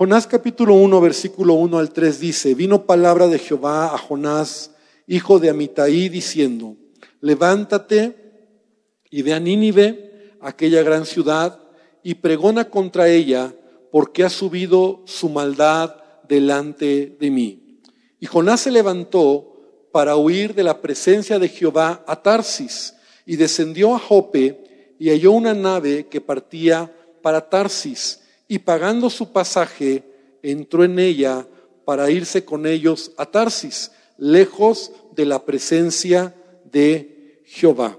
Jonás capítulo 1, versículo 1 al 3 dice, vino palabra de Jehová a Jonás, hijo de Amitai, diciendo, levántate y ve a Nínive, aquella gran ciudad, y pregona contra ella, porque ha subido su maldad delante de mí. Y Jonás se levantó para huir de la presencia de Jehová a Tarsis, y descendió a Jope, y halló una nave que partía para Tarsis, y pagando su pasaje, entró en ella para irse con ellos a Tarsis, lejos de la presencia de Jehová.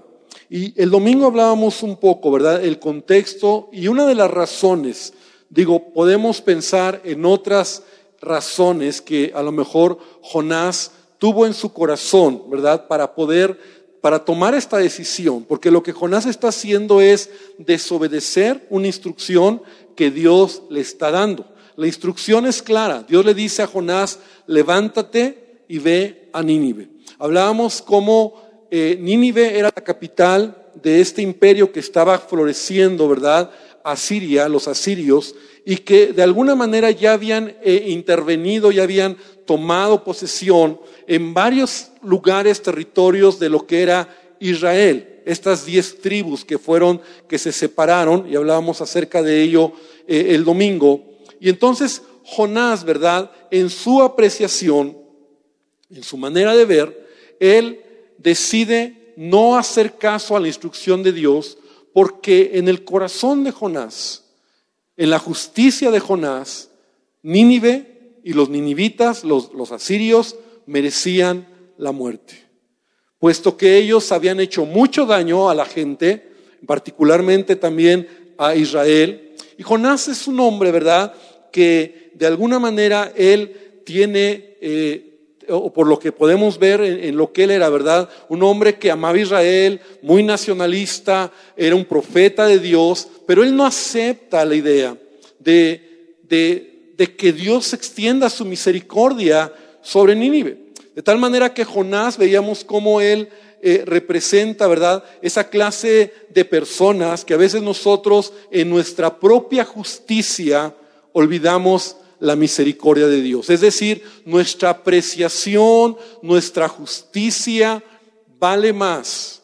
Y el domingo hablábamos un poco, ¿verdad? El contexto y una de las razones, digo, podemos pensar en otras razones que a lo mejor Jonás tuvo en su corazón, ¿verdad? Para poder, para tomar esta decisión, porque lo que Jonás está haciendo es desobedecer una instrucción que Dios le está dando. La instrucción es clara. Dios le dice a Jonás, levántate y ve a Nínive. Hablábamos cómo eh, Nínive era la capital de este imperio que estaba floreciendo, ¿verdad? Asiria, los asirios, y que de alguna manera ya habían eh, intervenido, ya habían tomado posesión en varios lugares, territorios de lo que era Israel. Estas diez tribus que fueron, que se separaron, y hablábamos acerca de ello eh, el domingo. Y entonces Jonás, ¿verdad? En su apreciación, en su manera de ver, él decide no hacer caso a la instrucción de Dios porque en el corazón de Jonás, en la justicia de Jonás, Nínive y los ninivitas, los, los asirios, merecían la muerte, puesto que ellos habían hecho mucho daño a la gente, particularmente también a Israel. Y Jonás es un hombre, ¿verdad?, que de alguna manera él tiene... Eh, o por lo que podemos ver en, lo que él era, ¿verdad? Un hombre que amaba a Israel, muy nacionalista, era un profeta de Dios, pero él no acepta la idea de, de, que Dios extienda su misericordia sobre Nínive. De tal manera que Jonás veíamos cómo él eh, representa, ¿verdad? Esa clase de personas que a veces nosotros en nuestra propia justicia olvidamos la misericordia de Dios. Es decir, nuestra apreciación, nuestra justicia vale más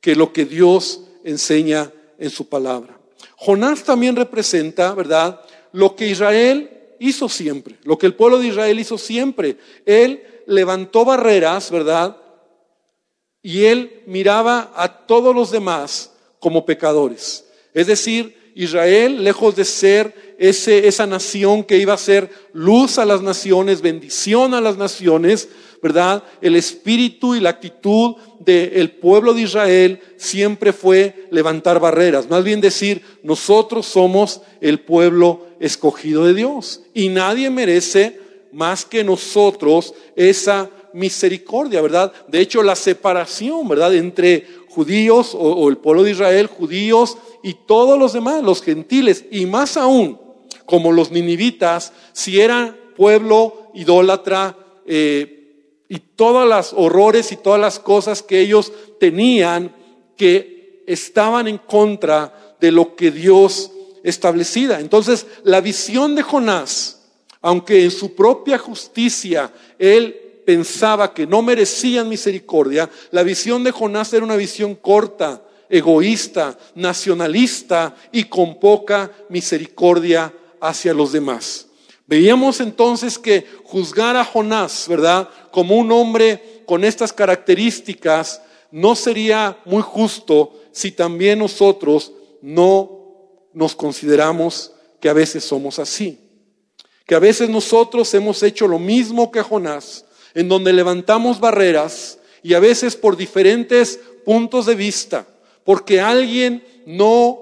que lo que Dios enseña en su palabra. Jonás también representa, ¿verdad?, lo que Israel hizo siempre, lo que el pueblo de Israel hizo siempre. Él levantó barreras, ¿verdad? Y él miraba a todos los demás como pecadores. Es decir, Israel, lejos de ser ese, esa nación que iba a ser luz a las naciones, bendición a las naciones, ¿verdad? El espíritu y la actitud del pueblo de Israel siempre fue levantar barreras, más bien decir, nosotros somos el pueblo escogido de Dios y nadie merece más que nosotros esa misericordia, ¿verdad? De hecho, la separación, ¿verdad? Entre judíos o el pueblo de Israel, judíos y todos los demás, los gentiles, y más aún, como los ninivitas, si eran pueblo idólatra, eh, y todas las horrores y todas las cosas que ellos tenían que estaban en contra de lo que Dios establecida. Entonces, la visión de Jonás, aunque en su propia justicia él pensaba que no merecían misericordia, la visión de Jonás era una visión corta, egoísta, nacionalista y con poca misericordia hacia los demás. Veíamos entonces que juzgar a Jonás, ¿verdad? Como un hombre con estas características, no sería muy justo si también nosotros no nos consideramos que a veces somos así. Que a veces nosotros hemos hecho lo mismo que Jonás, en donde levantamos barreras y a veces por diferentes puntos de vista, porque alguien no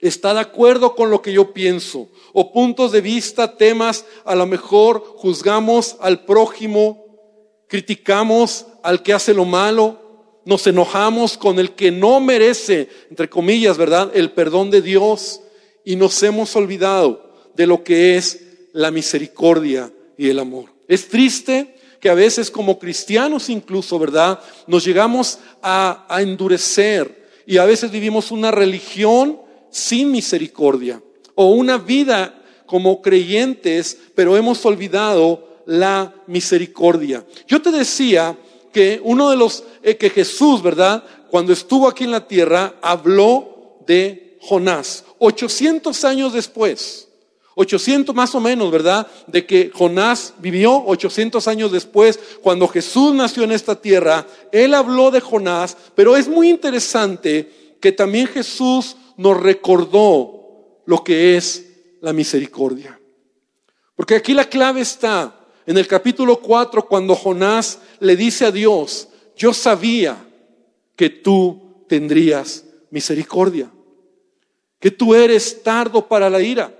está de acuerdo con lo que yo pienso, o puntos de vista, temas, a lo mejor juzgamos al prójimo, criticamos al que hace lo malo, nos enojamos con el que no merece, entre comillas, ¿verdad?, el perdón de Dios, y nos hemos olvidado de lo que es la misericordia y el amor. Es triste que a veces como cristianos incluso, ¿verdad?, nos llegamos a, endurecer y a veces vivimos una religión sin misericordia o una vida como creyentes, pero hemos olvidado la misericordia. Yo te decía que uno de los, eh, que Jesús, ¿verdad? Cuando estuvo aquí en la tierra, habló de Jonás. 800 años después, 800 más o menos, ¿verdad? De que Jonás vivió 800 años después, cuando Jesús nació en esta tierra, él habló de Jonás, pero es muy interesante que también Jesús nos recordó lo que es la misericordia. Porque aquí la clave está en el capítulo 4, cuando Jonás le dice a Dios, yo sabía que tú tendrías misericordia, que tú eres tardo para la ira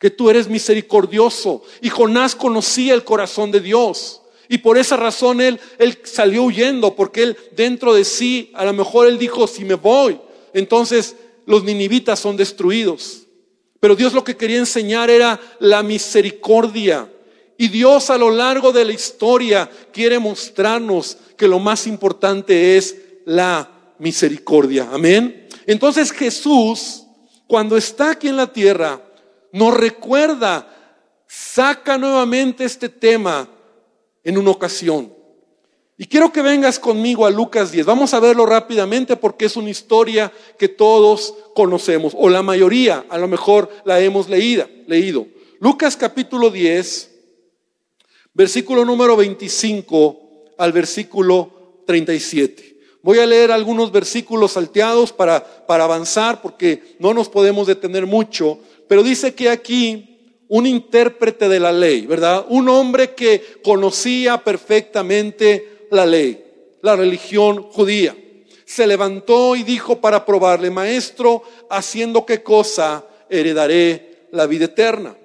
que tú eres misericordioso. Y Jonás conocía el corazón de Dios. Y por esa razón él, él salió huyendo, porque él dentro de sí, a lo mejor él dijo, si me voy, entonces los ninivitas son destruidos. Pero Dios lo que quería enseñar era la misericordia. Y Dios a lo largo de la historia quiere mostrarnos que lo más importante es la misericordia. Amén. Entonces Jesús, cuando está aquí en la tierra, nos recuerda, saca nuevamente este tema en una ocasión. Y quiero que vengas conmigo a Lucas 10. Vamos a verlo rápidamente porque es una historia que todos conocemos, o la mayoría a lo mejor la hemos leído. leído. Lucas capítulo 10, versículo número 25 al versículo 37. Voy a leer algunos versículos salteados para, para avanzar porque no nos podemos detener mucho. Pero dice que aquí un intérprete de la ley, ¿verdad? Un hombre que conocía perfectamente la ley, la religión judía. Se levantó y dijo para probarle, maestro, haciendo qué cosa heredaré la vida eterna.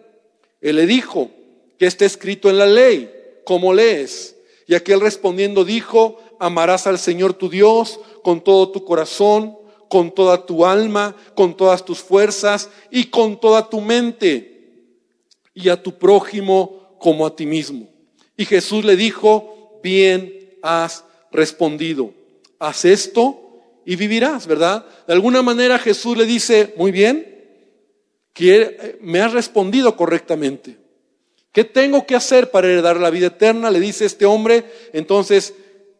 Él le dijo, que está escrito en la ley? ¿Cómo lees? Y aquel respondiendo dijo, amarás al Señor tu Dios con todo tu corazón, con toda tu alma, con todas tus fuerzas y con toda tu mente, y a tu prójimo como a ti mismo. Y Jesús le dijo, bien has respondido, haz esto y vivirás, ¿verdad? De alguna manera Jesús le dice, muy bien, que me has respondido correctamente. ¿Qué tengo que hacer para heredar la vida eterna? Le dice este hombre. Entonces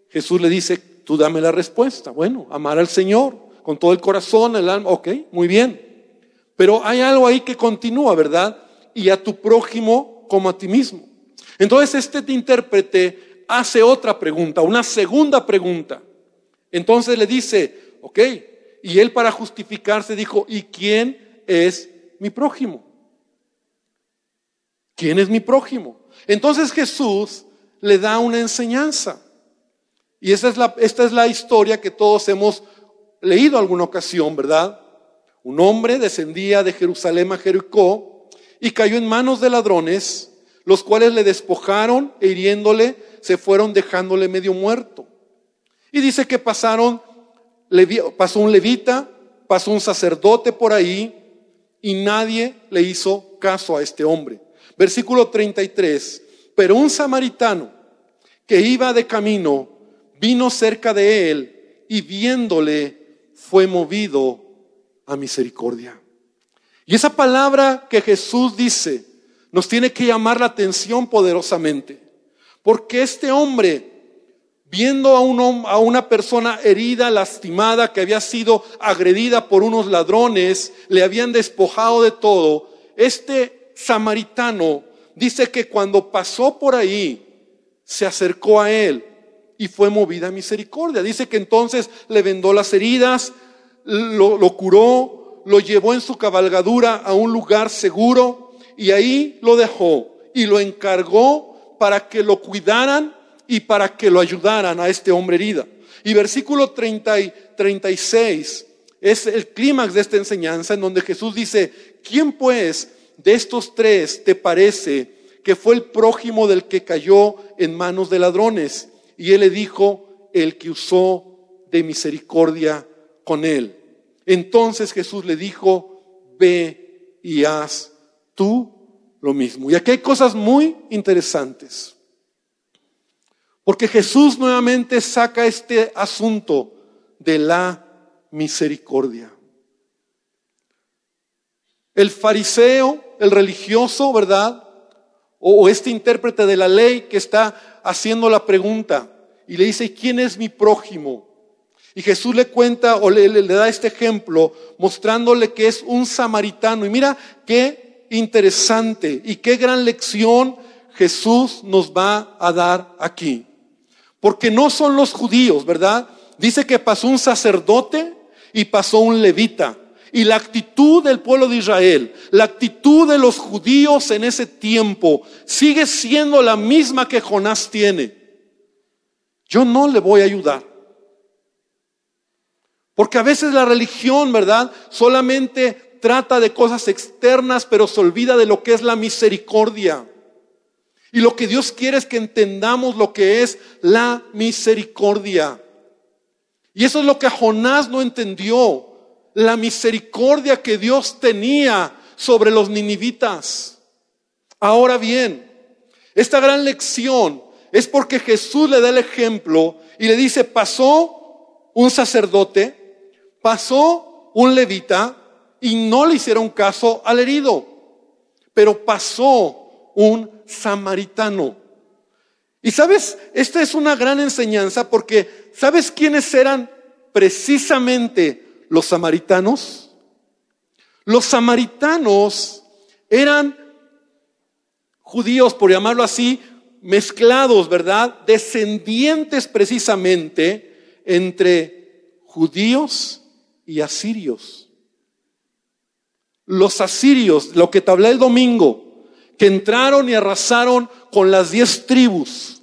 Jesús le dice, tú dame la respuesta. Bueno, amar al Señor, con todo el corazón, el alma, ok, muy bien. Pero hay algo ahí que continúa, ¿verdad? Y a tu prójimo como a ti mismo. Entonces este intérprete hace otra pregunta, una segunda pregunta. Entonces le dice, ok, y él para justificarse dijo, ¿y quién es mi prójimo? ¿Quién es mi prójimo? Entonces Jesús le da una enseñanza. Y esta es la historia que todos hemos leído alguna ocasión, ¿verdad? Un hombre descendía de Jerusalén a Jericó y cayó en manos de ladrones, los cuales le despojaron e hiriéndole se fueron dejándole medio muerto. Y dice que pasaron, pasó un levita, pasó un sacerdote por ahí y nadie le hizo caso a este hombre. Versículo 33, pero un samaritano que iba de camino vino cerca de él y viéndole fue movido a misericordia. Y esa palabra que Jesús dice nos tiene que llamar la atención poderosamente. Porque este hombre, viendo a, un, a una persona herida, lastimada, que había sido agredida por unos ladrones, le habían despojado de todo, este samaritano dice que cuando pasó por ahí, se acercó a él y fue movida a misericordia. Dice que entonces le vendó las heridas, lo, lo curó, lo llevó en su cabalgadura a un lugar seguro y ahí lo dejó y lo encargó para que lo cuidaran y para que lo ayudaran a este hombre herida. Y versículo 30 y 36 es el clímax de esta enseñanza en donde Jesús dice, ¿quién pues de estos tres te parece que fue el prójimo del que cayó en manos de ladrones? Y él le dijo, el que usó de misericordia con él. Entonces Jesús le dijo, ve y haz tú lo mismo. Y aquí hay cosas muy interesantes. Porque Jesús nuevamente saca este asunto de la misericordia. El fariseo, el religioso, ¿verdad? O, este intérprete de la ley que está haciendo la pregunta y le dice, ¿quién es mi prójimo? Y Jesús le cuenta o le, le, da este ejemplo mostrándole que es un samaritano. Y mira qué interesante y qué gran lección Jesús nos va a dar aquí. Porque no son los judíos, ¿verdad? Dice que pasó un sacerdote y pasó un levita. Y la actitud del pueblo de Israel, la actitud de los judíos en ese tiempo sigue siendo la misma que Jonás tiene. Yo no le voy a ayudar. Porque a veces la religión, ¿verdad? Solamente trata de cosas externas, pero se olvida de lo que es la misericordia. Y lo que Dios quiere es que entendamos lo que es la misericordia. Y eso es lo que Jonás no entendió, la misericordia que Dios tenía sobre los ninivitas. Ahora bien, esta gran lección es porque Jesús le da el ejemplo y le dice, pasó un sacerdote, pasó un levita y no le hicieron caso al herido, pero pasó un samaritano. Y sabes, esta es una gran enseñanza porque ¿sabes quiénes eran precisamente los samaritanos? Los samaritanos eran judíos, por llamarlo así, mezclados, ¿verdad? Descendientes precisamente entre judíos y asirios. Los asirios, lo que te hablé el domingo, que entraron y arrasaron con las diez tribus.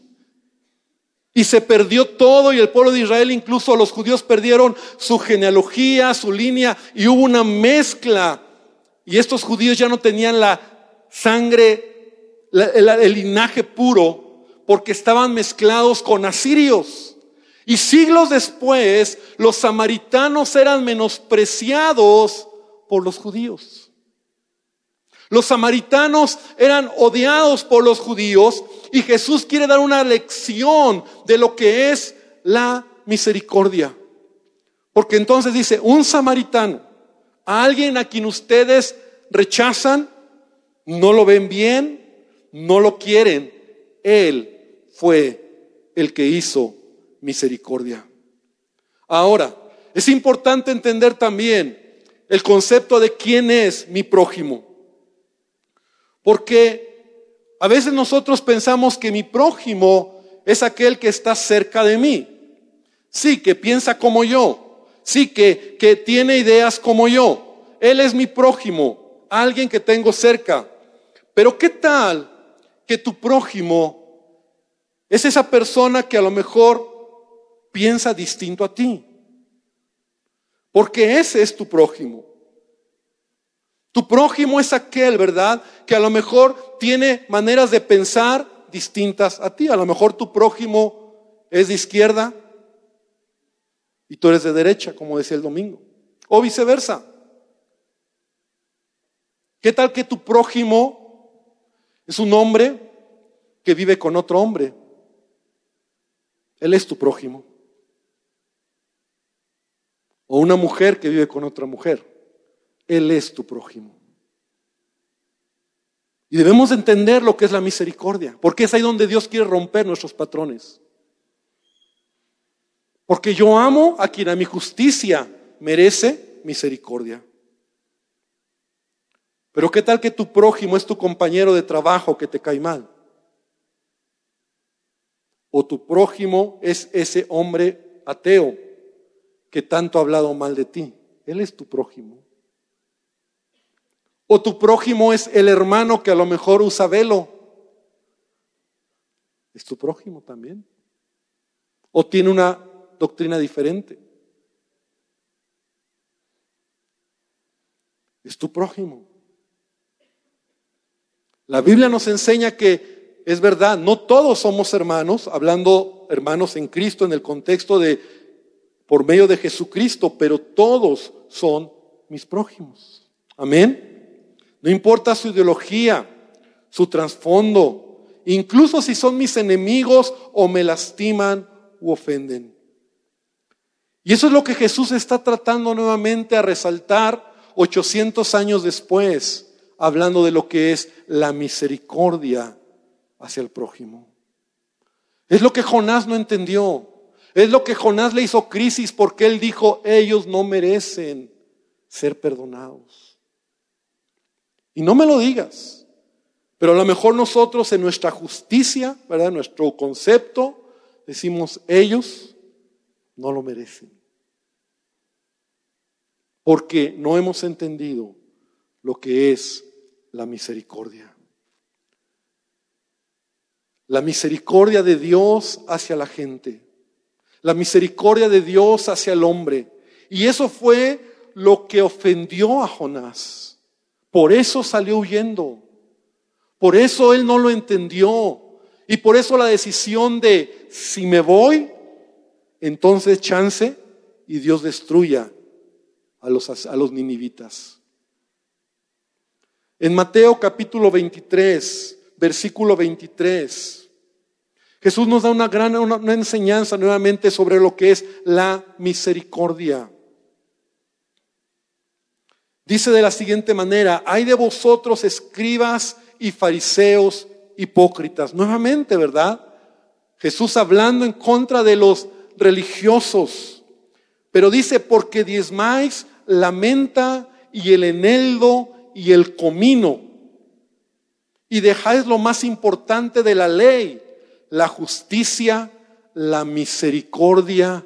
Y se perdió todo y el pueblo de Israel, incluso los judíos perdieron su genealogía, su línea y hubo una mezcla. Y estos judíos ya no tenían la sangre, el, linaje puro, porque estaban mezclados con asirios. Y siglos después, los samaritanos eran menospreciados por los judíos. Los samaritanos eran odiados por los judíos y Jesús quiere dar una lección de lo que es la misericordia. Porque entonces dice, un samaritano, a alguien a quien ustedes rechazan, no lo ven bien, no lo quieren, Él fue el que hizo misericordia. Ahora, es importante entender también el concepto de quién es mi prójimo. Porque a veces nosotros pensamos que mi prójimo es aquel que está cerca de mí. Sí, que piensa como yo. Sí, que, que tiene ideas como yo. Él es mi prójimo, alguien que tengo cerca. Pero ¿qué tal que tu prójimo es esa persona que a lo mejor piensa distinto a ti? Porque ese es tu prójimo. Tu prójimo es aquel, ¿verdad? Que a lo mejor tiene maneras de pensar distintas a ti. A lo mejor tu prójimo es de izquierda y tú eres de derecha, como decía el domingo. O viceversa. ¿Qué tal que tu prójimo es un hombre que vive con otro hombre? Él es tu prójimo. O una mujer que vive con otra mujer. Él es tu prójimo. Y debemos entender lo que es la misericordia, porque es ahí donde Dios quiere romper nuestros patrones. Porque yo amo a quien a mi justicia merece misericordia. Pero ¿qué tal que tu prójimo es tu compañero de trabajo que te cae mal? O tu prójimo es ese hombre ateo que tanto ha hablado mal de ti. Él es tu prójimo. O tu prójimo es el hermano que a lo mejor usa velo. Es tu prójimo también. O tiene una doctrina diferente. Es tu prójimo. La Biblia nos enseña que es verdad, no todos somos hermanos, hablando hermanos en Cristo en el contexto de por medio de Jesucristo, pero todos son mis prójimos. Amén. No importa su ideología, su trasfondo, incluso si son mis enemigos o me lastiman u ofenden. Y eso es lo que Jesús está tratando nuevamente a resaltar 800 años después hablando de lo que es la misericordia hacia el prójimo. Es lo que Jonás no entendió. Es lo que Jonás le hizo crisis porque él dijo, ellos no merecen ser perdonados. Y no me lo digas, pero a lo mejor nosotros en nuestra justicia, ¿verdad? Nuestro concepto, decimos, ellos no lo merecen. Porque no hemos entendido lo que es la misericordia. La misericordia de Dios hacia la gente. La misericordia de Dios hacia el hombre. Y eso fue lo que ofendió a Jonás. Por eso salió huyendo. Por eso él no lo entendió. Y por eso la decisión de, si me voy, entonces chance y Dios destruya a los, a los ninivitas. En Mateo capítulo 23, versículo 23, Jesús nos da una gran una enseñanza nuevamente sobre lo que es la misericordia. Dice de la siguiente manera, hay de vosotros escribas y fariseos hipócritas. Nuevamente, ¿verdad? Jesús hablando en contra de los religiosos. Pero dice, porque diezmáis la menta y el eneldo y el comino. Y dejáis lo más importante de la ley, la justicia, la misericordia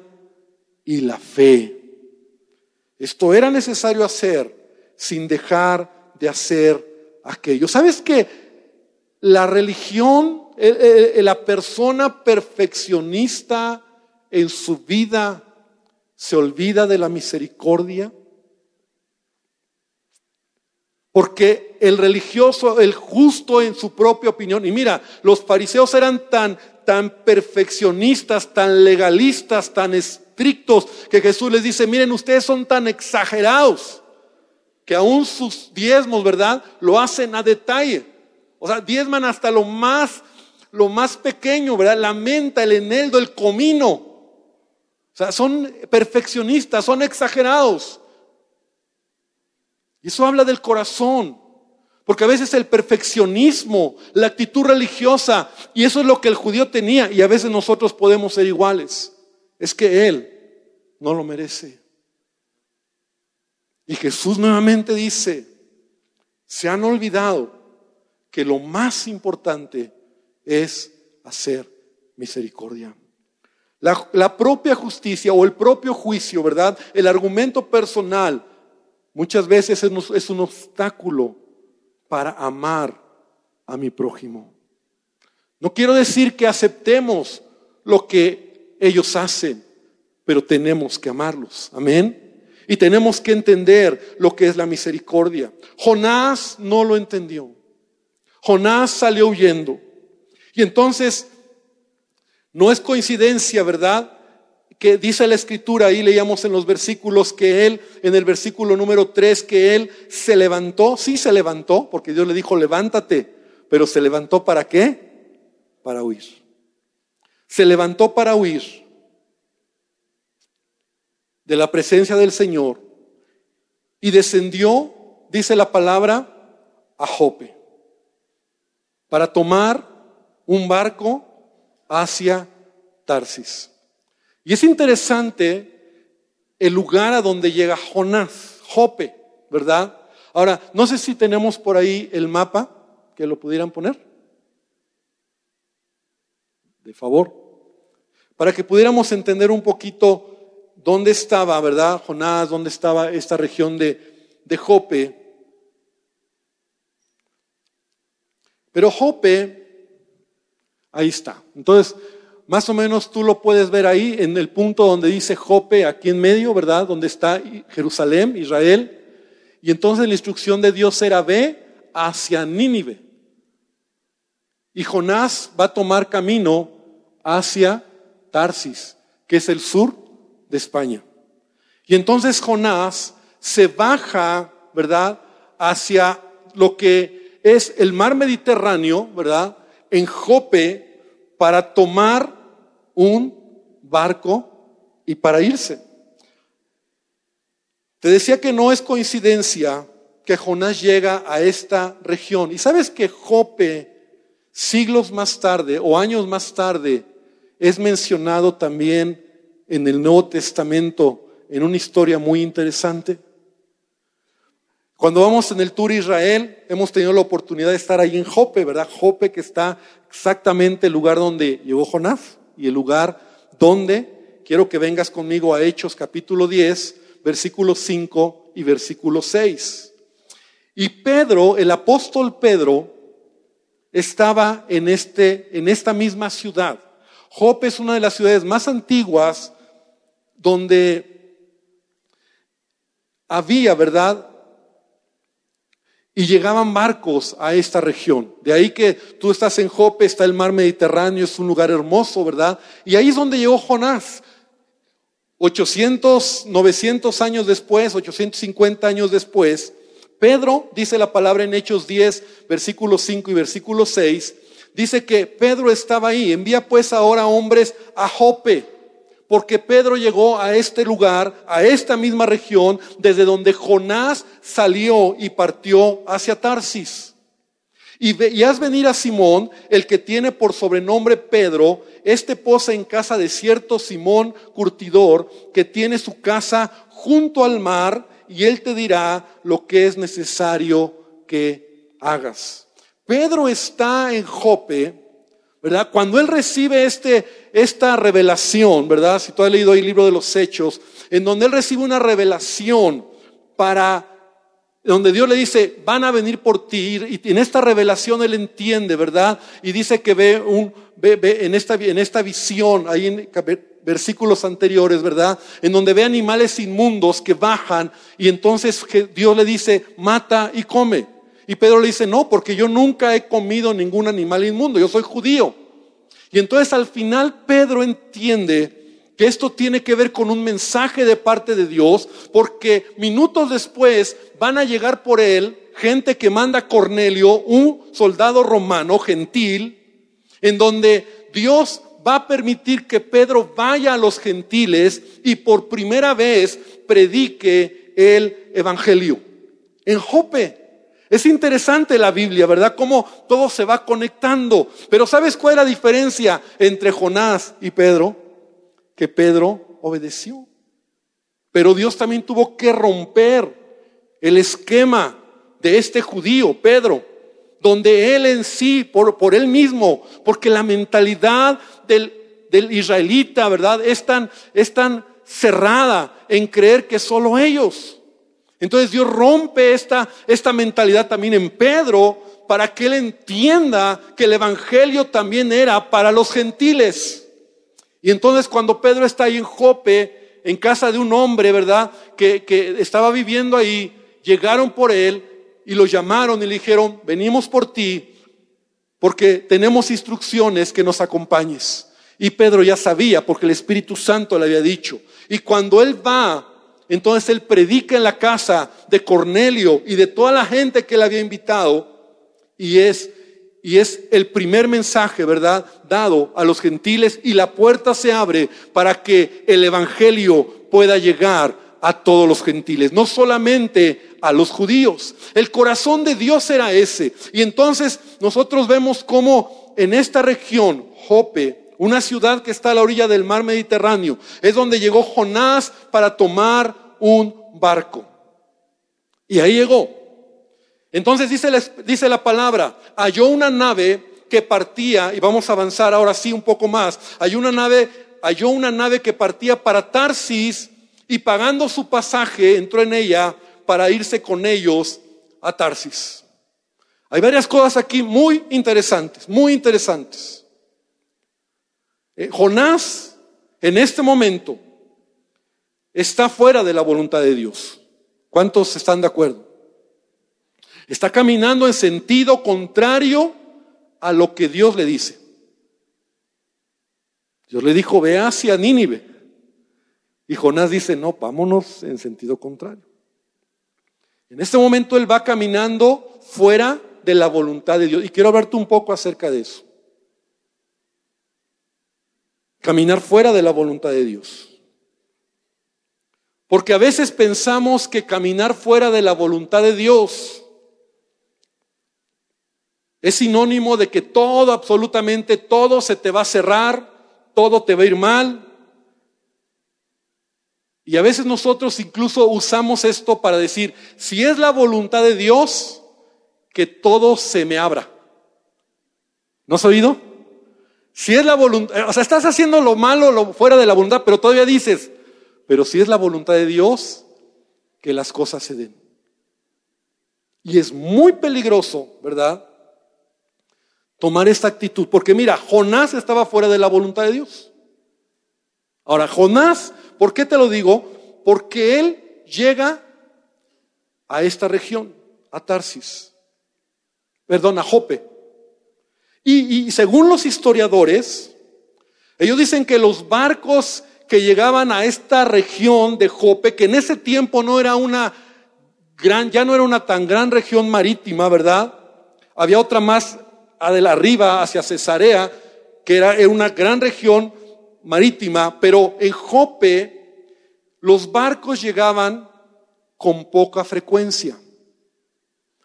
y la fe. Esto era necesario hacer sin dejar de hacer aquello. ¿Sabes que la religión, la persona perfeccionista en su vida se olvida de la misericordia? Porque el religioso, el justo en su propia opinión, y mira, los fariseos eran tan, tan perfeccionistas, tan legalistas, tan estrictos, que Jesús les dice, miren, ustedes son tan exagerados que aún sus diezmos, ¿verdad? Lo hacen a detalle. O sea, diezman hasta lo más, lo más pequeño, ¿verdad? La menta, el eneldo, el comino. O sea, son perfeccionistas, son exagerados. Y eso habla del corazón. Porque a veces el perfeccionismo, la actitud religiosa, y eso es lo que el judío tenía, y a veces nosotros podemos ser iguales, es que él no lo merece. Y Jesús nuevamente dice, se han olvidado que lo más importante es hacer misericordia. La, propia justicia o el propio juicio, ¿verdad? El argumento personal muchas veces es, un obstáculo para amar a mi prójimo. No quiero decir que aceptemos lo que ellos hacen, pero tenemos que amarlos. Amén. Y tenemos que entender lo que es la misericordia. Jonás no lo entendió. Jonás salió huyendo. Y entonces, no es coincidencia, ¿verdad? Que dice la escritura, ahí leíamos en los versículos que él, en el versículo número 3, que él se levantó, sí se levantó, porque Dios le dijo, levántate, pero se levantó para qué? Para huir. Se levantó para huir de la presencia del Señor y descendió, dice la palabra, a Jope para tomar un barco hacia Tarsis. Y es interesante el lugar a donde llega Jonás, Jope, ¿verdad? Ahora, no sé si tenemos por ahí el mapa que lo pudieran poner. De favor. Para que pudiéramos entender un poquito dónde estaba, ¿verdad? Jonás, dónde estaba esta región de, de Jope. Pero Jope, ahí está. Entonces, más o menos tú lo puedes ver ahí en el punto donde dice Jope, aquí en medio, ¿verdad? Donde está Jerusalén, Israel. Y entonces la instrucción de Dios era ve hacia Nínive. Y Jonás va a tomar camino hacia Tarsis, que es el sur de España. Y entonces Jonás se baja, ¿verdad?, hacia lo que es el mar Mediterráneo, ¿verdad?, en Jope para tomar un barco y para irse. Te decía que no es coincidencia que Jonás llega a esta región. Y sabes que Jope, siglos más tarde o años más tarde, es mencionado también en el Nuevo Testamento en una historia muy interesante. Cuando vamos en el Tour Israel, hemos tenido la oportunidad de estar ahí en Jope, ¿verdad? Jope que está exactamente el lugar donde llegó Jonás y el lugar donde quiero que vengas conmigo a Hechos capítulo 10, versículo 5 y versículo 6. Y Pedro, el apóstol Pedro, estaba en, este, en esta misma ciudad. Jope es una de las ciudades más antiguas donde había, ¿verdad? Y llegaban barcos a esta región. De ahí que tú estás en Jope, está el mar Mediterráneo, es un lugar hermoso, ¿verdad? Y ahí es donde llegó Jonás. 800, 900 años después, 850 años después, Pedro, dice la palabra en Hechos 10, versículo 5 y versículo 6, dice que Pedro estaba ahí. Envía pues ahora hombres a Jope porque Pedro llegó a este lugar, a esta misma región, desde donde Jonás salió y partió hacia Tarsis. Y, haz venir a Simón, el que tiene por sobrenombre Pedro, este posa en casa de cierto Simón curtidor, que tiene su casa junto al mar, y él te dirá lo que es necesario que hagas. Pedro está en Jope, ¿verdad? Cuando él recibe este, esta revelación, ¿verdad? Si tú has leído el libro de los Hechos, en donde él recibe una revelación para, donde Dios le dice, van a venir por ti, y en esta revelación él entiende, ¿verdad? Y dice que ve un, ve, en, esta, en esta visión, ahí en versículos anteriores, ¿verdad? En donde ve animales inmundos que bajan, y entonces Dios le dice, mata y come. Y Pedro le dice, no, porque yo nunca he comido ningún animal inmundo, yo soy judío. Y entonces al final Pedro entiende que esto tiene que ver con un mensaje de parte de Dios, porque minutos después van a llegar por él gente que manda Cornelio, un soldado romano gentil, en donde Dios va a permitir que Pedro vaya a los gentiles y por primera vez predique el Evangelio. En Jope, es interesante la Biblia, ¿verdad? Cómo todo se va conectando. Pero ¿sabes cuál es la diferencia entre Jonás y Pedro? Que Pedro obedeció. Pero Dios también tuvo que romper el esquema de este judío, Pedro, donde él en sí, por, por él mismo, porque la mentalidad del, del israelita, ¿verdad? Es tan, es tan cerrada en creer que solo ellos. Entonces Dios rompe esta, esta mentalidad también en Pedro para que él entienda que el Evangelio también era para los gentiles. Y entonces cuando Pedro está ahí en Jope, en casa de un hombre, ¿verdad? Que, que estaba viviendo ahí, llegaron por él y lo llamaron y le dijeron, venimos por ti porque tenemos instrucciones que nos acompañes. Y Pedro ya sabía porque el Espíritu Santo le había dicho. Y cuando él va entonces él predica en la casa de Cornelio y de toda la gente que él había invitado y es y es el primer mensaje, ¿verdad?, dado a los gentiles y la puerta se abre para que el evangelio pueda llegar a todos los gentiles, no solamente a los judíos. El corazón de Dios era ese. Y entonces nosotros vemos cómo en esta región, Jope, una ciudad que está a la orilla del mar Mediterráneo. Es donde llegó Jonás para tomar un barco. Y ahí llegó. Entonces dice la, dice la palabra, halló una nave que partía, y vamos a avanzar ahora sí un poco más, halló una nave, halló una nave que partía para Tarsis y pagando su pasaje entró en ella para irse con ellos a Tarsis. Hay varias cosas aquí muy interesantes, muy interesantes. Eh, Jonás en este momento está fuera de la voluntad de Dios. ¿Cuántos están de acuerdo? Está caminando en sentido contrario a lo que Dios le dice. Dios le dijo, ve hacia Nínive. Y Jonás dice, no, vámonos en sentido contrario. En este momento él va caminando fuera de la voluntad de Dios. Y quiero hablarte un poco acerca de eso. Caminar fuera de la voluntad de Dios. Porque a veces pensamos que caminar fuera de la voluntad de Dios es sinónimo de que todo, absolutamente todo se te va a cerrar, todo te va a ir mal. Y a veces nosotros incluso usamos esto para decir, si es la voluntad de Dios, que todo se me abra. ¿No has oído? Si es la voluntad, o sea, estás haciendo lo malo lo fuera de la voluntad, pero todavía dices, pero si es la voluntad de Dios, que las cosas se den. Y es muy peligroso, ¿verdad? Tomar esta actitud, porque mira, Jonás estaba fuera de la voluntad de Dios. Ahora, Jonás ¿Por qué te lo digo? Porque él llega a esta región, a Tarsis, perdón, a Jope. Y, según los historiadores, ellos dicen que los barcos que llegaban a esta región de Jope, que en ese tiempo no era una gran, ya no era una tan gran región marítima, ¿verdad? Había otra más arriba, hacia Cesarea, que era una gran región marítima, pero en Jope los barcos llegaban con poca frecuencia.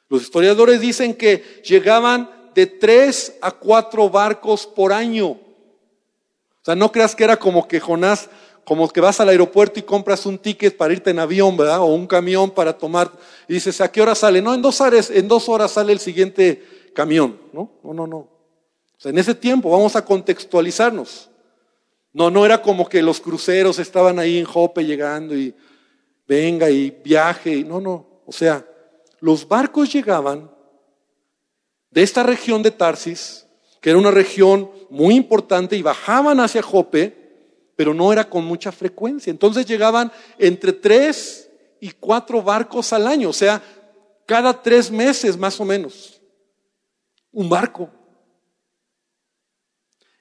Los historiadores dicen que llegaban de tres a cuatro barcos por año. O sea, no creas que era como que Jonás, como que vas al aeropuerto y compras un ticket para irte en avión, ¿verdad? O un camión para tomar. Y dices, ¿a qué hora sale? No, en dos horas, en dos horas sale el siguiente camión. No, no, no, no. O sea, en ese tiempo vamos a contextualizarnos. No, no era como que los cruceros estaban ahí en Jope llegando y venga y viaje. No, no. O sea, los barcos llegaban de esta región de Tarsis, que era una región muy importante, y bajaban hacia Jope, pero no era con mucha frecuencia. Entonces llegaban entre tres y cuatro barcos al año, o sea, cada tres meses más o menos. Un barco.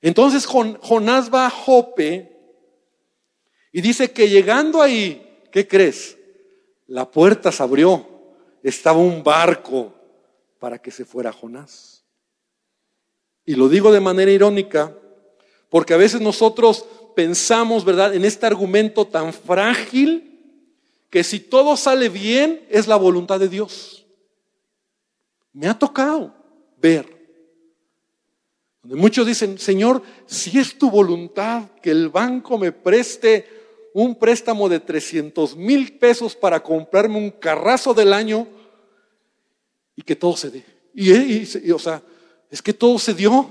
Entonces Jonás va a Jope y dice que llegando ahí, ¿qué crees? La puerta se abrió, estaba un barco para que se fuera Jonás. Y lo digo de manera irónica, porque a veces nosotros pensamos, ¿verdad?, en este argumento tan frágil, que si todo sale bien es la voluntad de Dios. Me ha tocado ver donde muchos dicen, Señor, si es tu voluntad que el banco me preste un préstamo de 300 mil pesos para comprarme un carrazo del año que todo se dé. Y, o sea, es que todo se dio.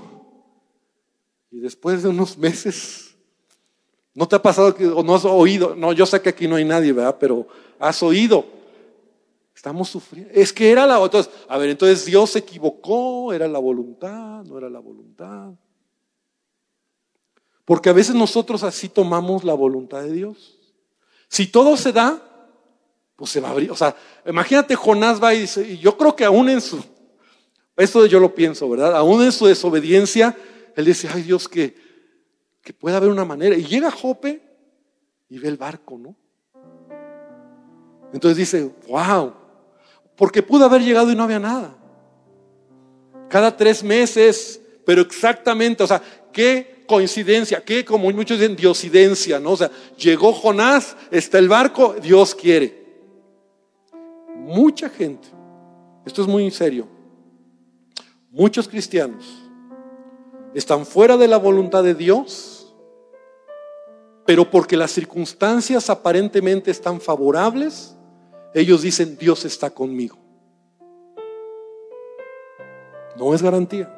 Y después de unos meses, ¿no te ha pasado que o no has oído? No, yo sé que aquí no hay nadie, ¿verdad? Pero has oído Estamos sufriendo. Es que era la... Entonces, a ver, entonces Dios se equivocó, era la voluntad, no era la voluntad. Porque a veces nosotros así tomamos la voluntad de Dios. Si todo se da, pues se va a abrir. O sea, imagínate Jonás va y dice, y yo creo que aún en su, esto yo lo pienso, ¿verdad? Aún en su desobediencia, él dice, ay Dios, que, que pueda haber una manera. Y llega Jope y ve el barco, ¿no? Entonces dice, wow, porque pudo haber llegado y no había nada. Cada tres meses, pero exactamente, o sea, qué coincidencia, qué, como muchos dicen, diosidencia, ¿no? O sea, llegó Jonás, está el barco, Dios quiere. Mucha gente, esto es muy serio, muchos cristianos están fuera de la voluntad de Dios, pero porque las circunstancias aparentemente están favorables, ellos dicen, Dios está conmigo. No es garantía.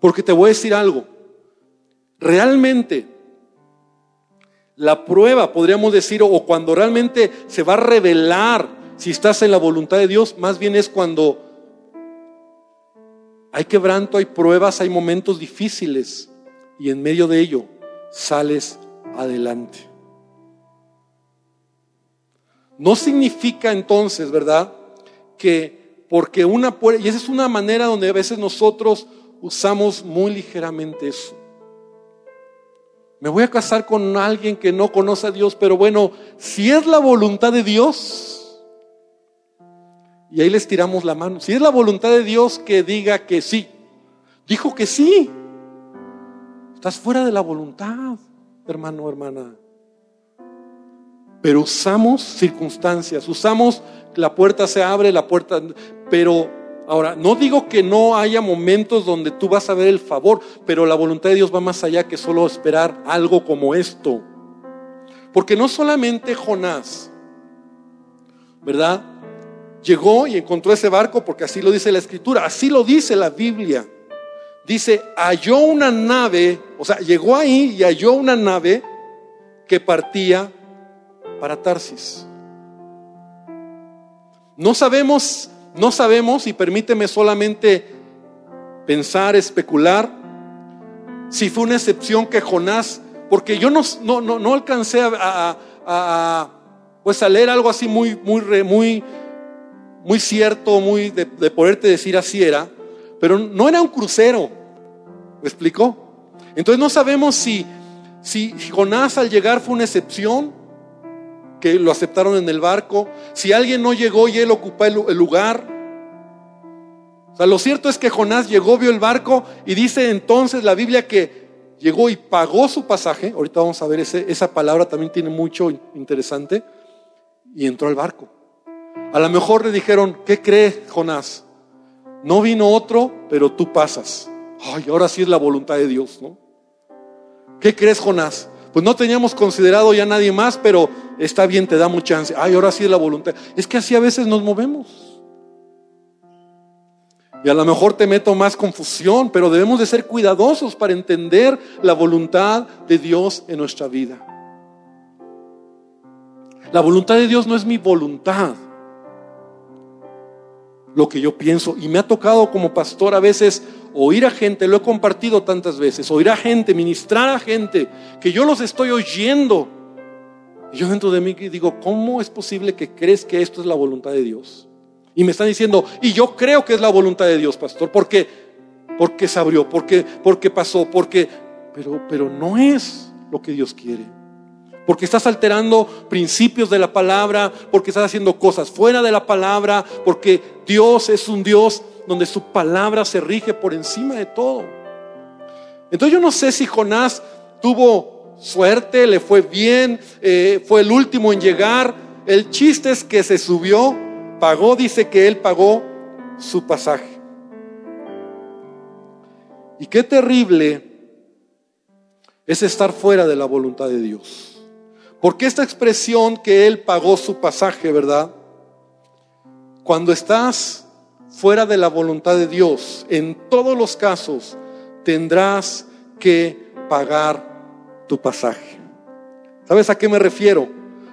Porque te voy a decir algo. Realmente, la prueba, podríamos decir, o cuando realmente se va a revelar si estás en la voluntad de Dios, más bien es cuando hay quebranto, hay pruebas, hay momentos difíciles y en medio de ello sales adelante. No significa entonces, ¿verdad? Que porque una puerta, y esa es una manera donde a veces nosotros usamos muy ligeramente eso. Me voy a casar con alguien que no conoce a Dios, pero bueno, si es la voluntad de Dios, y ahí les tiramos la mano, si es la voluntad de Dios que diga que sí, dijo que sí, estás fuera de la voluntad, hermano, hermana. Pero usamos circunstancias, usamos la puerta se abre, la puerta, pero ahora, no digo que no haya momentos donde tú vas a ver el favor, pero la voluntad de Dios va más allá que solo esperar algo como esto. Porque no solamente Jonás, ¿verdad? Llegó y encontró ese barco porque así lo dice la escritura, así lo dice la Biblia. Dice, halló una nave, o sea, llegó ahí y halló una nave que partía para Tarsis. No sabemos, no sabemos, y permíteme solamente pensar, especular, si fue una excepción que Jonás, porque yo no, no, no, alcancé a, pues a leer algo así muy, muy, muy, muy cierto, muy de, de poderte decir así era, pero no era un crucero, ¿me explicó? Entonces no sabemos si, si Jonás al llegar fue una excepción que lo aceptaron en el barco, si alguien no llegó y él ocupa el, lugar. O sea, lo cierto es que Jonás llegó, vio el barco y dice entonces la Biblia que llegó y pagó su pasaje. Ahorita vamos a ver esa palabra también tiene mucho interesante. Y entró al barco. A lo mejor le dijeron, ¿qué cree Jonás? No vino otro, pero tú pasas. Ay, ahora sí es la voluntad de Dios, ¿no? ¿Qué crees, Jonás? Pues no teníamos considerado ya nadie más, pero está bien, te da mucha chance. Ay, ahora sí es la voluntad. Es que así a veces nos movemos. Y a lo mejor te meto más confusión, pero debemos de ser cuidadosos para entender la voluntad de Dios en nuestra vida. La voluntad de Dios no es mi voluntad lo que yo pienso. Y me ha tocado como pastor a veces oír a gente, lo he compartido tantas veces, oír a gente, ministrar a gente, que yo los estoy oyendo. Y yo dentro de mí digo, ¿cómo es posible que crees que esto es la voluntad de Dios? Y me están diciendo, y yo creo que es la voluntad de Dios, pastor, porque porque se abrió, porque porque pasó, porque pero pero no es lo que Dios quiere porque estás alterando principios de la palabra, porque estás haciendo cosas fuera de la palabra, porque Dios es un Dios donde su palabra se rige por encima de todo. Entonces yo no sé si Jonás tuvo suerte, le fue bien, eh, fue el último en llegar. El chiste es que se subió, pagó, dice que él pagó su pasaje. Y qué terrible es estar fuera de la voluntad de Dios. Porque esta expresión que Él pagó su pasaje, ¿verdad? Cuando estás fuera de la voluntad de Dios, en todos los casos tendrás que pagar tu pasaje. ¿Sabes a qué me refiero?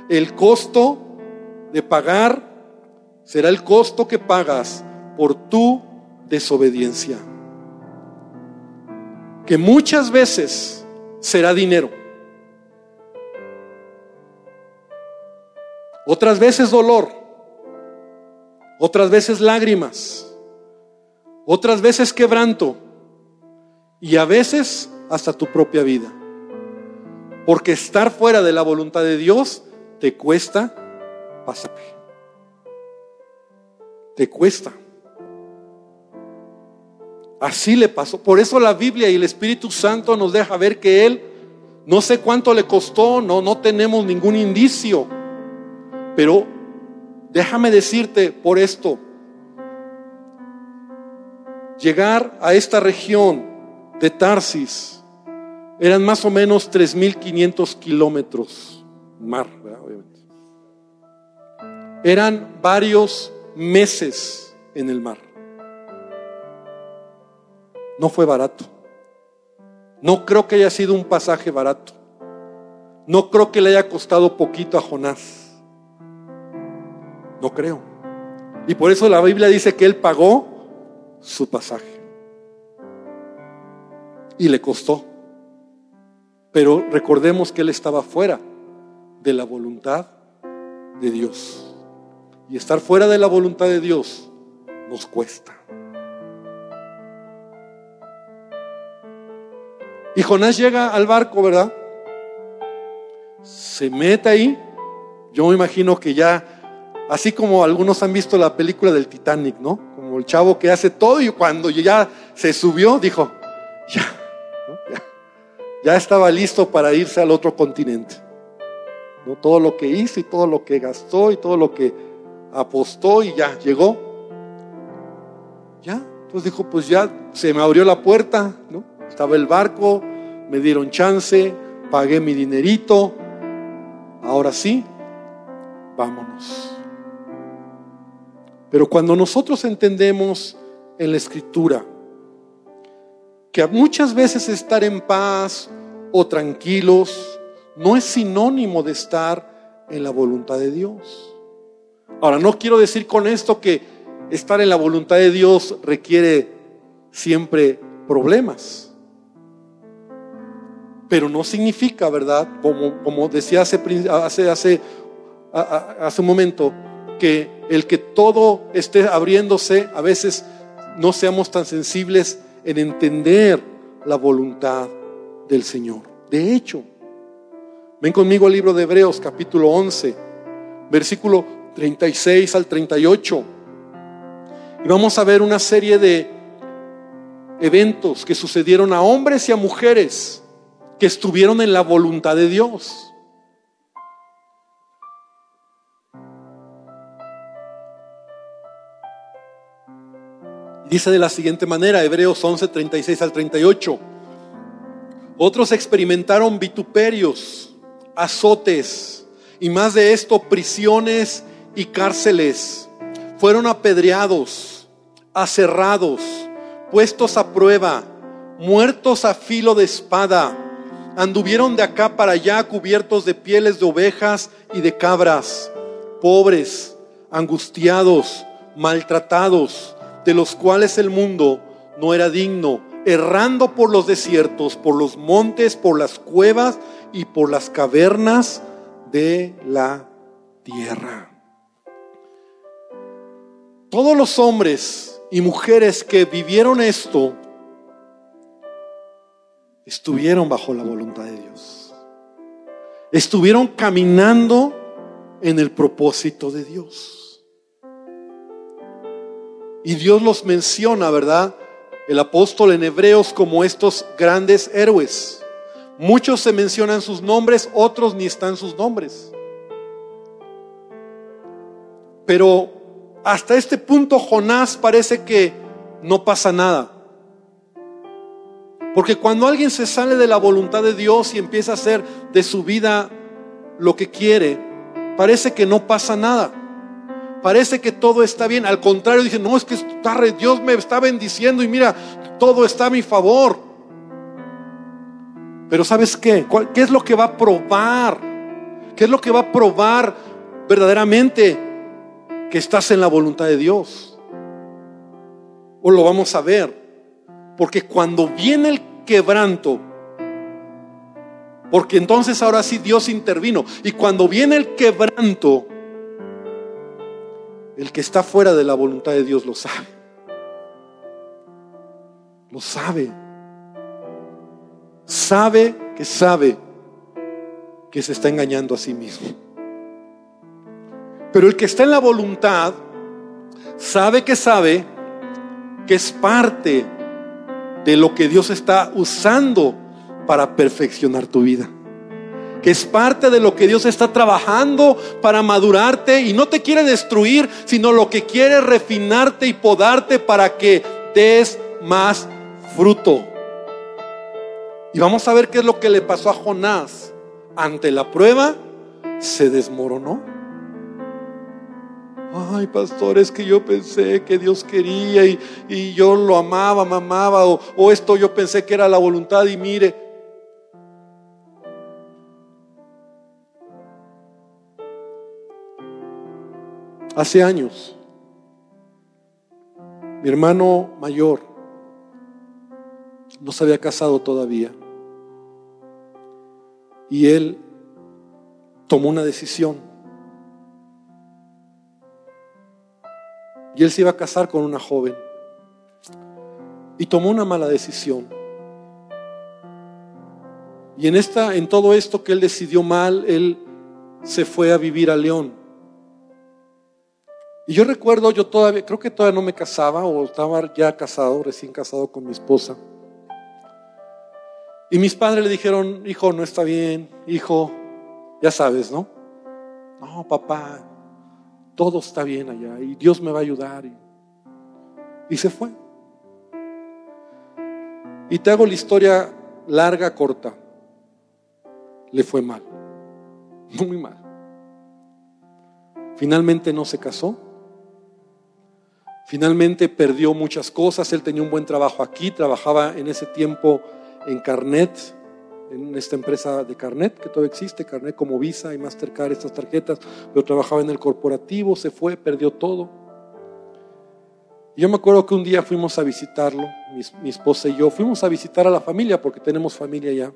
El costo de pagar será el costo que pagas por tu desobediencia. Que muchas veces será dinero. Otras veces dolor, otras veces lágrimas, otras veces quebranto y a veces hasta tu propia vida. Porque estar fuera de la voluntad de Dios te cuesta pasaje. Te cuesta. Así le pasó. Por eso la Biblia y el Espíritu Santo nos deja ver que Él, no sé cuánto le costó, no, no tenemos ningún indicio pero déjame decirte por esto, llegar a esta región de Tarsis eran más o menos 3.500 kilómetros mar, obviamente. Eran varios meses en el mar. No fue barato. No creo que haya sido un pasaje barato. No creo que le haya costado poquito a Jonás. No creo. Y por eso la Biblia dice que Él pagó su pasaje. Y le costó. Pero recordemos que Él estaba fuera de la voluntad de Dios. Y estar fuera de la voluntad de Dios nos cuesta. Y Jonás llega al barco, ¿verdad? Se mete ahí. Yo me imagino que ya Así como algunos han visto la película del Titanic, ¿no? Como el chavo que hace todo y cuando ya se subió, dijo, ya, ya, estaba listo para irse al otro continente. ¿no? Todo lo que hizo y todo lo que gastó y todo lo que apostó y ya llegó. Ya, entonces dijo, pues ya se me abrió la puerta, ¿no? Estaba el barco, me dieron chance, pagué mi dinerito, ahora sí, vámonos. Pero cuando nosotros entendemos en la escritura que muchas veces estar en paz o tranquilos no es sinónimo de estar en la voluntad de Dios. Ahora, no quiero decir con esto que estar en la voluntad de Dios requiere siempre problemas. Pero no significa, ¿verdad? Como, como decía hace, hace, hace, hace un momento, que el que todo esté abriéndose, a veces no seamos tan sensibles en entender la voluntad del Señor. De hecho, ven conmigo al libro de Hebreos capítulo 11, versículo 36 al 38. Y vamos a ver una serie de eventos que sucedieron a hombres y a mujeres que estuvieron en la voluntad de Dios. Dice de la siguiente manera, Hebreos 11, 36 al 38. Otros experimentaron vituperios, azotes y más de esto, prisiones y cárceles. Fueron apedreados, aserrados, puestos a prueba, muertos a filo de espada. Anduvieron de acá para allá cubiertos de pieles de ovejas y de cabras, pobres, angustiados, maltratados de los cuales el mundo no era digno, errando por los desiertos, por los montes, por las cuevas y por las cavernas de la tierra. Todos los hombres y mujeres que vivieron esto estuvieron bajo la voluntad de Dios. Estuvieron caminando en el propósito de Dios. Y Dios los menciona, ¿verdad? El apóstol en Hebreos como estos grandes héroes. Muchos se mencionan sus nombres, otros ni están sus nombres. Pero hasta este punto Jonás parece que no pasa nada. Porque cuando alguien se sale de la voluntad de Dios y empieza a hacer de su vida lo que quiere, parece que no pasa nada parece que todo está bien. Al contrario, dice, no, es que Dios me está bendiciendo y mira, todo está a mi favor. Pero ¿sabes qué? ¿Qué es lo que va a probar? ¿Qué es lo que va a probar verdaderamente que estás en la voluntad de Dios? O lo vamos a ver. Porque cuando viene el quebranto, porque entonces ahora sí Dios intervino. Y cuando viene el quebranto, el que está fuera de la voluntad de Dios lo sabe. Lo sabe. Sabe que sabe que se está engañando a sí mismo. Pero el que está en la voluntad sabe que sabe que es parte de lo que Dios está usando para perfeccionar tu vida que es parte de lo que Dios está trabajando para madurarte y no te quiere destruir, sino lo que quiere refinarte y podarte para que des más fruto. Y vamos a ver qué es lo que le pasó a Jonás. Ante la prueba, se desmoronó. Ay, pastor, es que yo pensé que Dios quería y, yo lo amaba, me amaba, o, o esto yo pensé que era la voluntad y mire, Hace años, mi hermano mayor no se había casado todavía y él tomó una decisión. Y él se iba a casar con una joven y tomó una mala decisión. Y en esta en todo esto que él decidió mal, él se fue a vivir a León. Y yo recuerdo, yo todavía, creo que todavía no me casaba o estaba ya casado, recién casado con mi esposa. Y mis padres le dijeron, hijo, no está bien, hijo, Ya sabes, ¿no? No, papá, todo está bien allá y Dios me va a ayudar. Y, se fue. Y te hago la historia larga, corta. Le fue mal, muy mal. Finalmente no se casó. Finalmente perdió muchas cosas. Él tenía un buen trabajo aquí, trabajaba en ese tiempo en Carnet, en esta empresa de Carnet que todavía existe, Carnet como Visa y Mastercard, estas tarjetas, pero trabajaba en el corporativo, se fue, perdió todo. yo me acuerdo que un día fuimos a visitarlo, mi, mi esposa y yo, fuimos a visitar a la familia porque tenemos familia ya.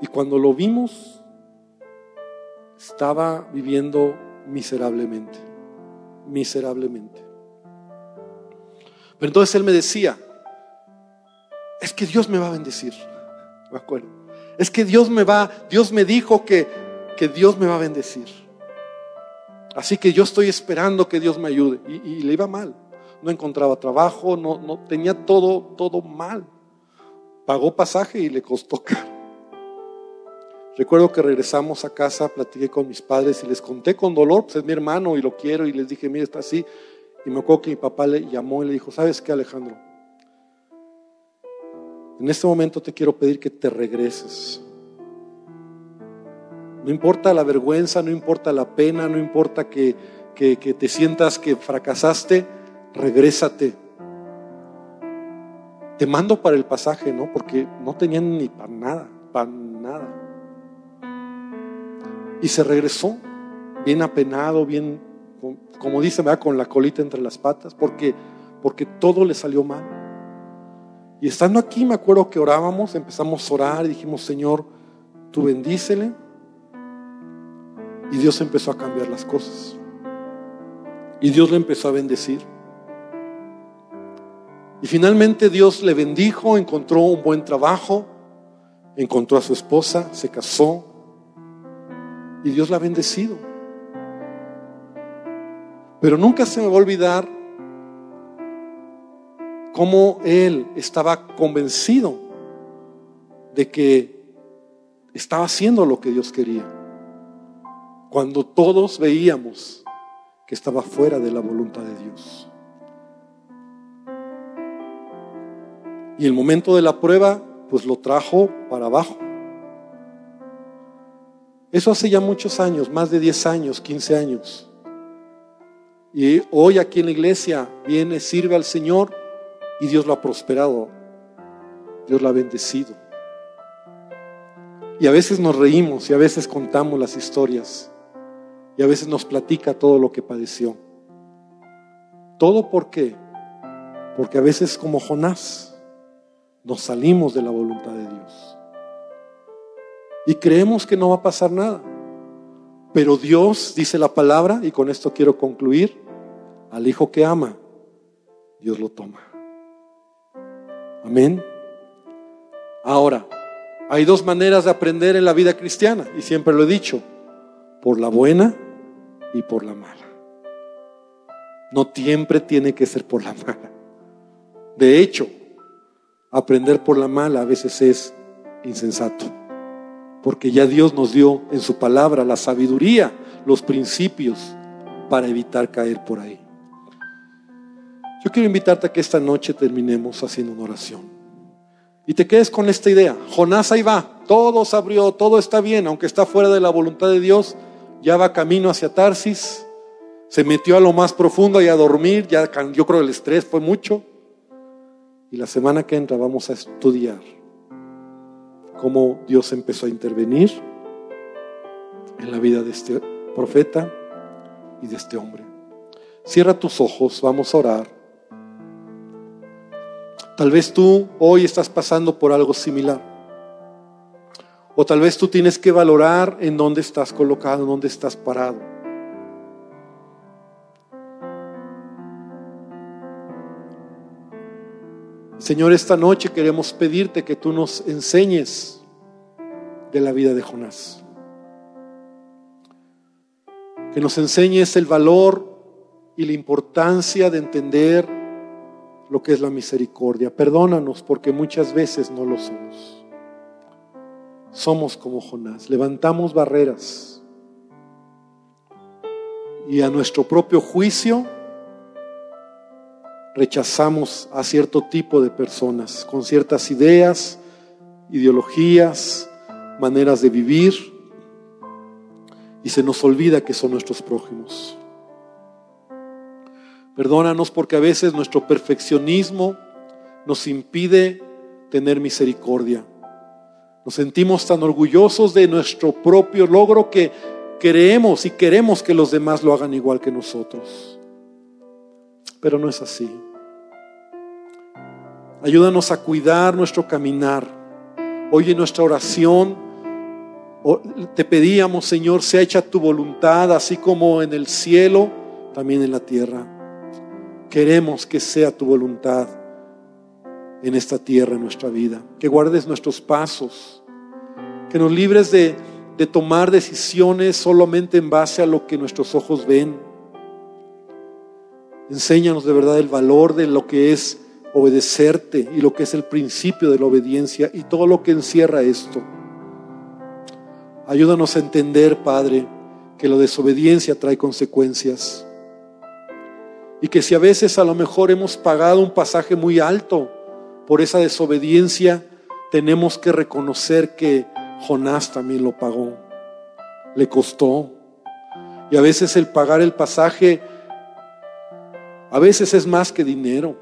Y cuando lo vimos, estaba viviendo miserablemente, miserablemente. Pero entonces él me decía, es que Dios me va a bendecir me acuerdo. Es que Dios me va, Dios me dijo que, que Dios me va a bendecir. Así que yo estoy esperando que Dios me ayude. Y, le iba mal. No encontraba trabajo, no, tenía todo, todo mal. Pagó pasaje y le costó caro. Recuerdo que regresamos a casa, platiqué con mis padres y les conté con dolor, pues es mi hermano y lo quiero y les dije, mire, está así. Y me acuerdo que mi papá le llamó y le dijo, ¿sabes qué Alejandro? En este momento te quiero pedir que te regreses. No importa la vergüenza, no importa la pena, no importa que, que, te sientas que fracasaste, regrésate. Te mando para el pasaje, ¿no? Porque no tenían ni para nada, para nada. Y se regresó, bien apenado, bien, como dice, va con la colita entre las patas, porque, porque todo le salió mal. Y estando aquí me acuerdo que orábamos, empezamos a orar y dijimos, Señor, tú bendícele. Y Dios empezó a cambiar las cosas. Y Dios le empezó a bendecir. Y finalmente Dios le bendijo, encontró un buen trabajo, encontró a su esposa, se casó. Y Dios la ha bendecido. Pero nunca se me va a olvidar cómo él estaba convencido de que estaba haciendo lo que Dios quería, cuando todos veíamos que estaba fuera de la voluntad de Dios. Y el momento de la prueba, pues lo trajo para abajo. Eso hace ya muchos años, más de 10 años, 15 años. Y hoy aquí en la iglesia viene, sirve al Señor y Dios lo ha prosperado. Dios lo ha bendecido. Y a veces nos reímos y a veces contamos las historias. Y a veces nos platica todo lo que padeció. ¿Todo por qué? Porque a veces como Jonás nos salimos de la voluntad de Dios. Y creemos que no va a pasar nada. Pero Dios, dice la palabra, y con esto quiero concluir, al hijo que ama, Dios lo toma. Amén. Ahora, hay dos maneras de aprender en la vida cristiana, y siempre lo he dicho, por la buena y por la mala. No siempre tiene que ser por la mala. De hecho, aprender por la mala a veces es insensato, porque ya Dios nos dio en su palabra la sabiduría, los principios para evitar caer por ahí. Yo quiero invitarte a que esta noche terminemos haciendo una oración. Y te quedes con esta idea. Jonás ahí va, todo se abrió, todo está bien, aunque está fuera de la voluntad de Dios, ya va camino hacia Tarsis, se metió a lo más profundo y a dormir, ya yo creo que el estrés fue mucho. Y la semana que entra vamos a estudiar cómo Dios empezó a intervenir en la vida de este profeta y de este hombre. Cierra tus ojos, vamos a orar. Tal vez tú hoy estás pasando por algo similar. O tal vez tú tienes que valorar en dónde estás colocado, en dónde estás parado. Señor, esta noche queremos pedirte que tú nos enseñes de la vida de Jonás. Que nos enseñes el valor y la importancia de entender lo que es la misericordia. Perdónanos porque muchas veces no lo somos. somos como Jonás, levantamos barreras y a nuestro propio juicio rechazamos a cierto tipo de personas con ciertas ideas, ideologías, maneras de vivir y se nos olvida que son nuestros prójimos. Perdónanos porque a veces nuestro perfeccionismo nos impide tener misericordia. Nos sentimos tan orgullosos de nuestro propio logro que creemos y queremos que los demás lo hagan igual que nosotros. Pero no es así. Ayúdanos a cuidar nuestro caminar. Hoy en nuestra oración te pedíamos, Señor, sea hecha tu voluntad, así como en el cielo, también en la tierra. Queremos que sea tu voluntad en esta tierra, en nuestra vida. Que guardes nuestros pasos, que nos libres de, de tomar decisiones solamente en base a lo que nuestros ojos ven. Enséñanos de verdad el valor de lo que es obedecerte y lo que es el principio de la obediencia y todo lo que encierra esto. Ayúdanos a entender, Padre, que la desobediencia trae consecuencias. Y que si a veces a lo mejor hemos pagado un pasaje muy alto por esa desobediencia, tenemos que reconocer que Jonás también lo pagó. Le costó. Y a veces el pagar el pasaje, a veces es más que dinero.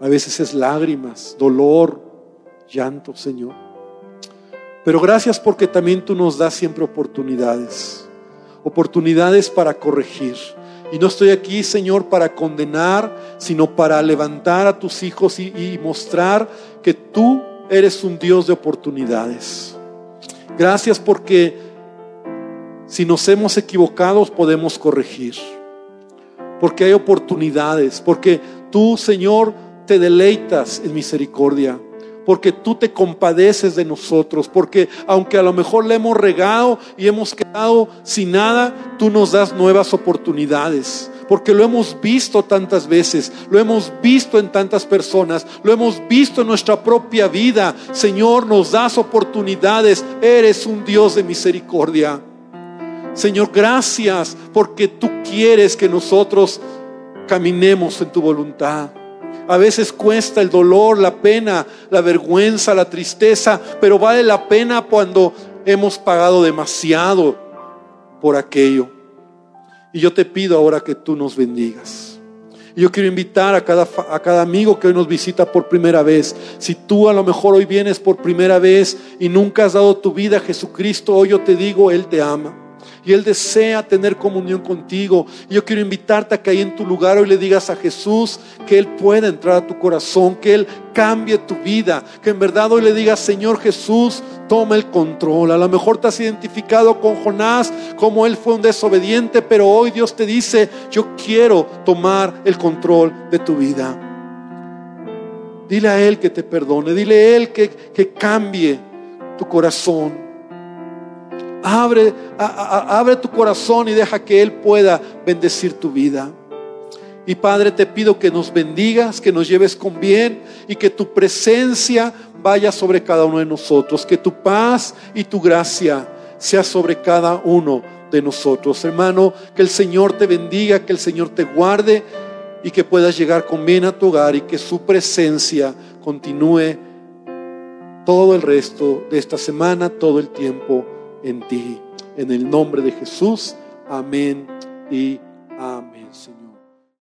A veces es lágrimas, dolor, llanto, Señor. Pero gracias porque también tú nos das siempre oportunidades, oportunidades para corregir. Y no estoy aquí, Señor, para condenar, sino para levantar a tus hijos y, mostrar que tú eres un Dios de oportunidades. Gracias porque si nos hemos equivocado podemos corregir. Porque hay oportunidades, porque tú, Señor, te deleitas en misericordia porque tú te compadeces de nosotros, porque aunque a lo mejor le hemos regado y hemos quedado sin nada, tú nos das nuevas oportunidades. Porque lo hemos visto tantas veces, lo hemos visto en tantas personas, lo hemos visto en nuestra propia vida. Señor, nos das oportunidades, eres un Dios de misericordia. Señor, gracias porque tú quieres que nosotros caminemos en tu voluntad. A veces cuesta el dolor, la pena, la vergüenza, la tristeza, pero vale la pena cuando hemos pagado demasiado por aquello. Y yo te pido ahora que tú nos bendigas. Y yo quiero invitar a cada, a cada amigo que hoy nos visita por primera vez. Si tú a lo mejor hoy vienes por primera vez y nunca has dado tu vida a Jesucristo, hoy yo te digo, Él te ama y Él desea tener comunión contigo. Y yo quiero invitarte a que ahí en tu lugar hoy le digas a Jesús que Él pueda entrar a tu corazón, que Él cambie tu vida, que en verdad hoy le digas, Señor Jesús, toma el control. A lo mejor te has identificado con Jonás como Él fue un desobediente, pero hoy Dios te dice, yo quiero tomar el control de tu vida. Dile a Él que te perdone, dile a Él que, que cambie tu corazón. Abre, abre tu corazón y deja que Él pueda bendecir tu vida. Y Padre, te pido que nos bendigas, que nos lleves con bien y que tu presencia vaya sobre cada uno de nosotros, que tu paz y tu gracia sea sobre cada uno de nosotros. Hermano, que el Señor te bendiga, que el Señor te guarde y que puedas llegar con bien a tu hogar y que su presencia continúe todo el resto de esta semana, todo el tiempo en ti. En el nombre de Jesús, amén y amén.